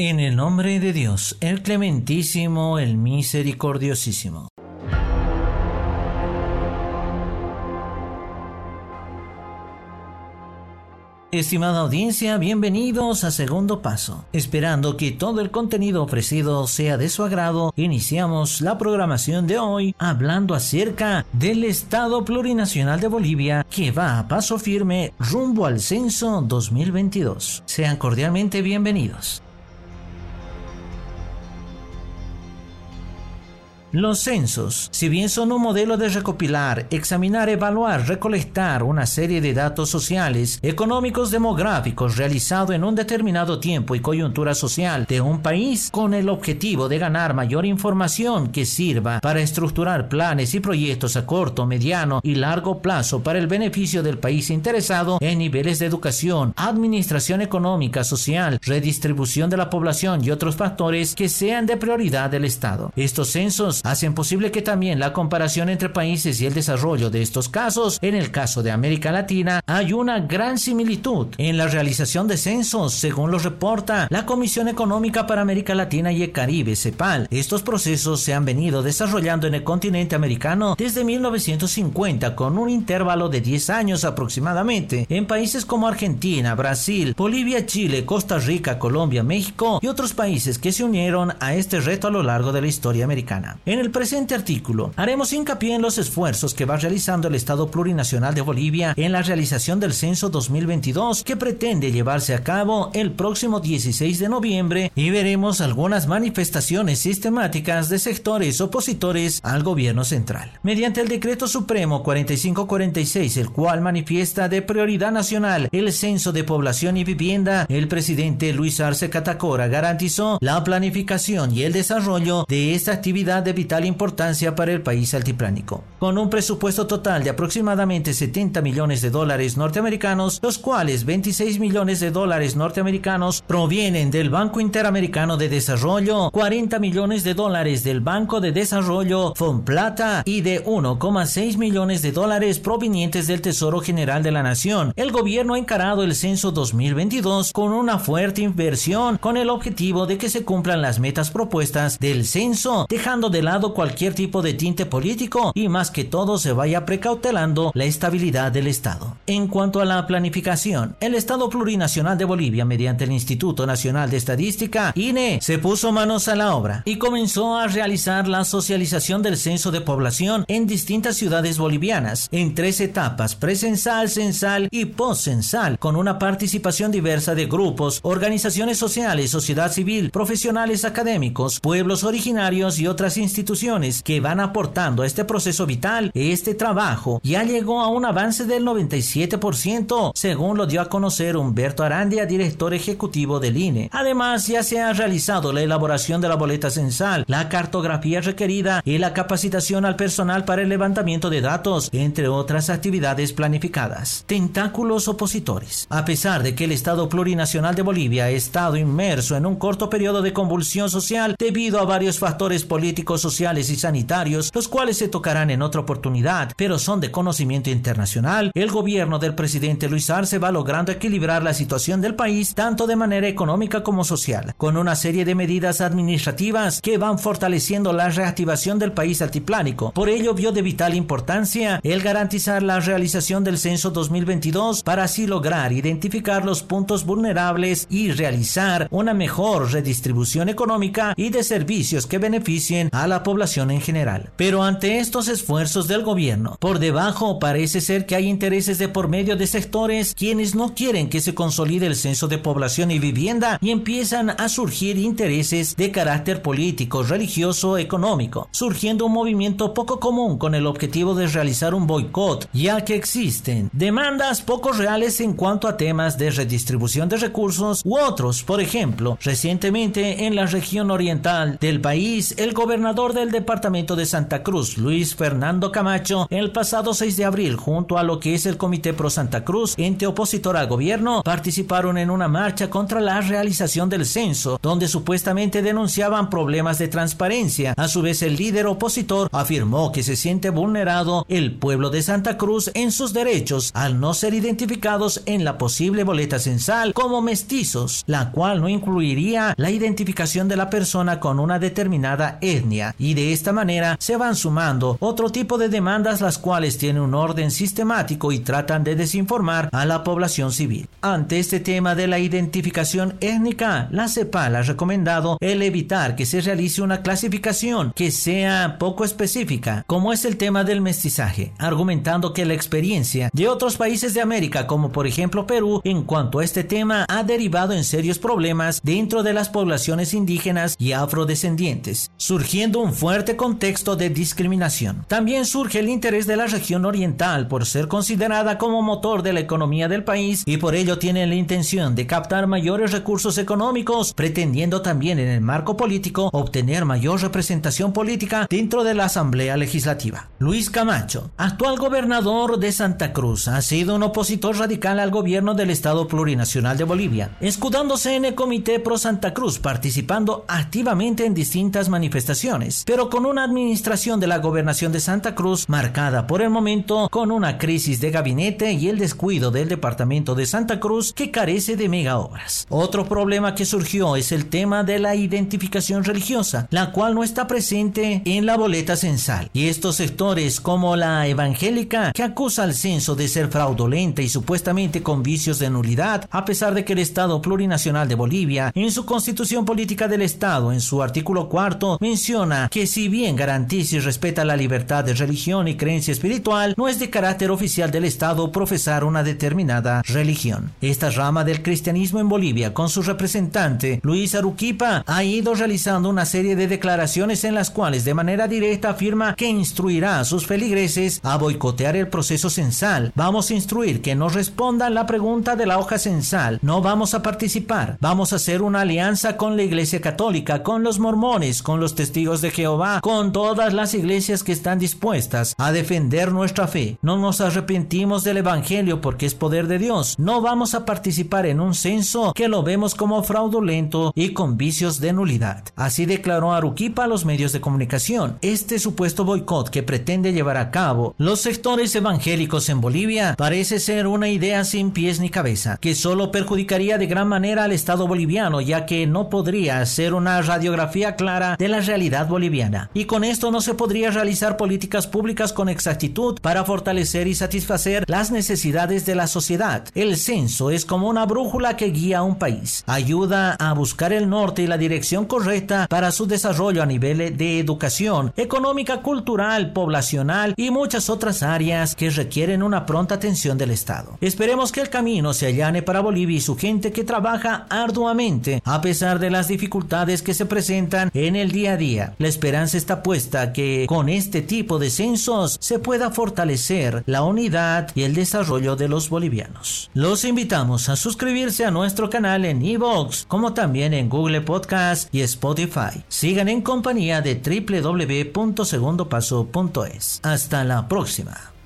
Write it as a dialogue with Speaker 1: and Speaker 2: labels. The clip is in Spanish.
Speaker 1: En el nombre de Dios, el clementísimo, el misericordiosísimo. Estimada audiencia, bienvenidos a Segundo Paso. Esperando que todo el contenido ofrecido sea de su agrado, iniciamos la programación de hoy hablando acerca del Estado Plurinacional de Bolivia que va a paso firme rumbo al censo 2022. Sean cordialmente bienvenidos. Los censos, si bien son un modelo de recopilar, examinar, evaluar, recolectar una serie de datos sociales, económicos, demográficos realizado en un determinado tiempo y coyuntura social de un país con el objetivo de ganar mayor información que sirva para estructurar planes y proyectos a corto, mediano y largo plazo para el beneficio del país interesado en niveles de educación, administración económica, social, redistribución de la población y otros factores que sean de prioridad del Estado. Estos censos hacen posible que también la comparación entre países y el desarrollo de estos casos, en el caso de América Latina, hay una gran similitud en la realización de censos, según lo reporta la Comisión Económica para América Latina y el Caribe, CEPAL. Estos procesos se han venido desarrollando en el continente americano desde 1950 con un intervalo de 10 años aproximadamente en países como Argentina, Brasil, Bolivia, Chile, Costa Rica, Colombia, México y otros países que se unieron a este reto a lo largo de la historia americana. En el presente artículo haremos hincapié en los esfuerzos que va realizando el Estado Plurinacional de Bolivia en la realización del censo 2022 que pretende llevarse a cabo el próximo 16 de noviembre y veremos algunas manifestaciones sistemáticas de sectores opositores al gobierno central. Mediante el Decreto Supremo 4546, el cual manifiesta de prioridad nacional el censo de población y vivienda, el presidente Luis Arce Catacora garantizó la planificación y el desarrollo de esta actividad de vital importancia para el país altiplánico. Con un presupuesto total de aproximadamente 70 millones de dólares norteamericanos, los cuales 26 millones de dólares norteamericanos provienen del Banco Interamericano de Desarrollo, 40 millones de dólares del Banco de Desarrollo Fonplata y de 1,6 millones de dólares provenientes del Tesoro General de la Nación. El gobierno ha encarado el censo 2022 con una fuerte inversión con el objetivo de que se cumplan las metas propuestas del censo, dejando de lado cualquier tipo de tinte político y más que todo se vaya precautelando la estabilidad del Estado. En cuanto a la planificación, el Estado Plurinacional de Bolivia, mediante el Instituto Nacional de Estadística, INE, se puso manos a la obra y comenzó a realizar la socialización del censo de población en distintas ciudades bolivianas, en tres etapas, presensal, censal y postcensal, con una participación diversa de grupos, organizaciones sociales, sociedad civil, profesionales académicos, pueblos originarios y otras instituciones instituciones que van aportando a este proceso vital, este trabajo ya llegó a un avance del 97%, según lo dio a conocer Humberto Arandia, director ejecutivo del INE. Además, ya se ha realizado la elaboración de la boleta censal, la cartografía requerida y la capacitación al personal para el levantamiento de datos, entre otras actividades planificadas. Tentáculos opositores. A pesar de que el Estado plurinacional de Bolivia ha estado inmerso en un corto periodo de convulsión social debido a varios factores políticos sociales y sanitarios, los cuales se tocarán en otra oportunidad, pero son de conocimiento internacional, el gobierno del presidente Luis Arce va logrando equilibrar la situación del país tanto de manera económica como social, con una serie de medidas administrativas que van fortaleciendo la reactivación del país altiplánico. Por ello vio de vital importancia el garantizar la realización del censo 2022 para así lograr identificar los puntos vulnerables y realizar una mejor redistribución económica y de servicios que beneficien a la población en general. Pero ante estos esfuerzos del gobierno, por debajo parece ser que hay intereses de por medio de sectores quienes no quieren que se consolide el censo de población y vivienda y empiezan a surgir intereses de carácter político, religioso, económico, surgiendo un movimiento poco común con el objetivo de realizar un boicot, ya que existen demandas poco reales en cuanto a temas de redistribución de recursos u otros. Por ejemplo, recientemente en la región oriental del país, el gobernador gobernador del departamento de Santa Cruz, Luis Fernando Camacho, el pasado 6 de abril, junto a lo que es el Comité Pro Santa Cruz, ente opositor al gobierno, participaron en una marcha contra la realización del censo, donde supuestamente denunciaban problemas de transparencia. A su vez, el líder opositor afirmó que se siente vulnerado el pueblo de Santa Cruz en sus derechos al no ser identificados en la posible boleta censal como mestizos, la cual no incluiría la identificación de la persona con una determinada etnia. Y de esta manera se van sumando otro tipo de demandas las cuales tienen un orden sistemático y tratan de desinformar a la población civil. Ante este tema de la identificación étnica, la CEPAL ha recomendado el evitar que se realice una clasificación que sea poco específica, como es el tema del mestizaje, argumentando que la experiencia de otros países de América, como por ejemplo Perú, en cuanto a este tema ha derivado en serios problemas dentro de las poblaciones indígenas y afrodescendientes, surgiendo un fuerte contexto de discriminación. También surge el interés de la región oriental por ser considerada como motor de la economía del país y por ello tiene la intención de captar mayores recursos económicos, pretendiendo también en el marco político obtener mayor representación política dentro de la Asamblea Legislativa. Luis Camacho, actual gobernador de Santa Cruz, ha sido un opositor radical al gobierno del Estado Plurinacional de Bolivia, escudándose en el Comité Pro Santa Cruz, participando activamente en distintas manifestaciones, pero con una administración de la gobernación de Santa Cruz marcada por el momento con una crisis de gabinete y el descuido del departamento de Santa Cruz que carece de mega obras. Otro problema que surgió es el tema de la identificación religiosa, la cual no está presente en la boleta censal. Y estos sectores como la evangélica que acusa al censo de ser fraudulenta y supuestamente con vicios de nulidad, a pesar de que el Estado plurinacional de Bolivia, en su constitución política del Estado, en su artículo cuarto, menciona que si bien garantiza y respeta la libertad de religión y creencia espiritual, no es de carácter oficial del Estado profesar una determinada religión. Esta rama del cristianismo en Bolivia, con su representante Luis Aruquipa, ha ido realizando una serie de declaraciones en las cuales de manera directa afirma que instruirá a sus feligreses a boicotear el proceso censal. Vamos a instruir que no respondan la pregunta de la hoja censal. No vamos a participar. Vamos a hacer una alianza con la Iglesia Católica, con los mormones, con los testigos de Jehová, con todas las iglesias que están dispuestas a defender nuestra fe. No nos arrepentimos del Evangelio porque es poder de Dios. No vamos a participar en un censo que lo vemos como fraudulento y con vicios de nulidad. Así declaró Aruquipa a los medios de comunicación. Este supuesto boicot que pretende llevar a cabo los sectores evangélicos en Bolivia parece ser una idea sin pies ni cabeza, que solo perjudicaría de gran manera al Estado boliviano, ya que no podría ser una radiografía clara de la realidad. Y con esto no se podría realizar políticas públicas con exactitud para fortalecer y satisfacer las necesidades de la sociedad. El censo es como una brújula que guía a un país. Ayuda a buscar el norte y la dirección correcta para su desarrollo a nivel de educación, económica, cultural, poblacional y muchas otras áreas que requieren una pronta atención del Estado. Esperemos que el camino se allane para Bolivia y su gente que trabaja arduamente a pesar de las dificultades que se presentan en el día a día. La esperanza está puesta que con este tipo de censos se pueda fortalecer la unidad y el desarrollo de los bolivianos. Los invitamos a suscribirse a nuestro canal en Evox, como también en Google Podcast y Spotify. Sigan en compañía de www.segundopaso.es. Hasta la próxima.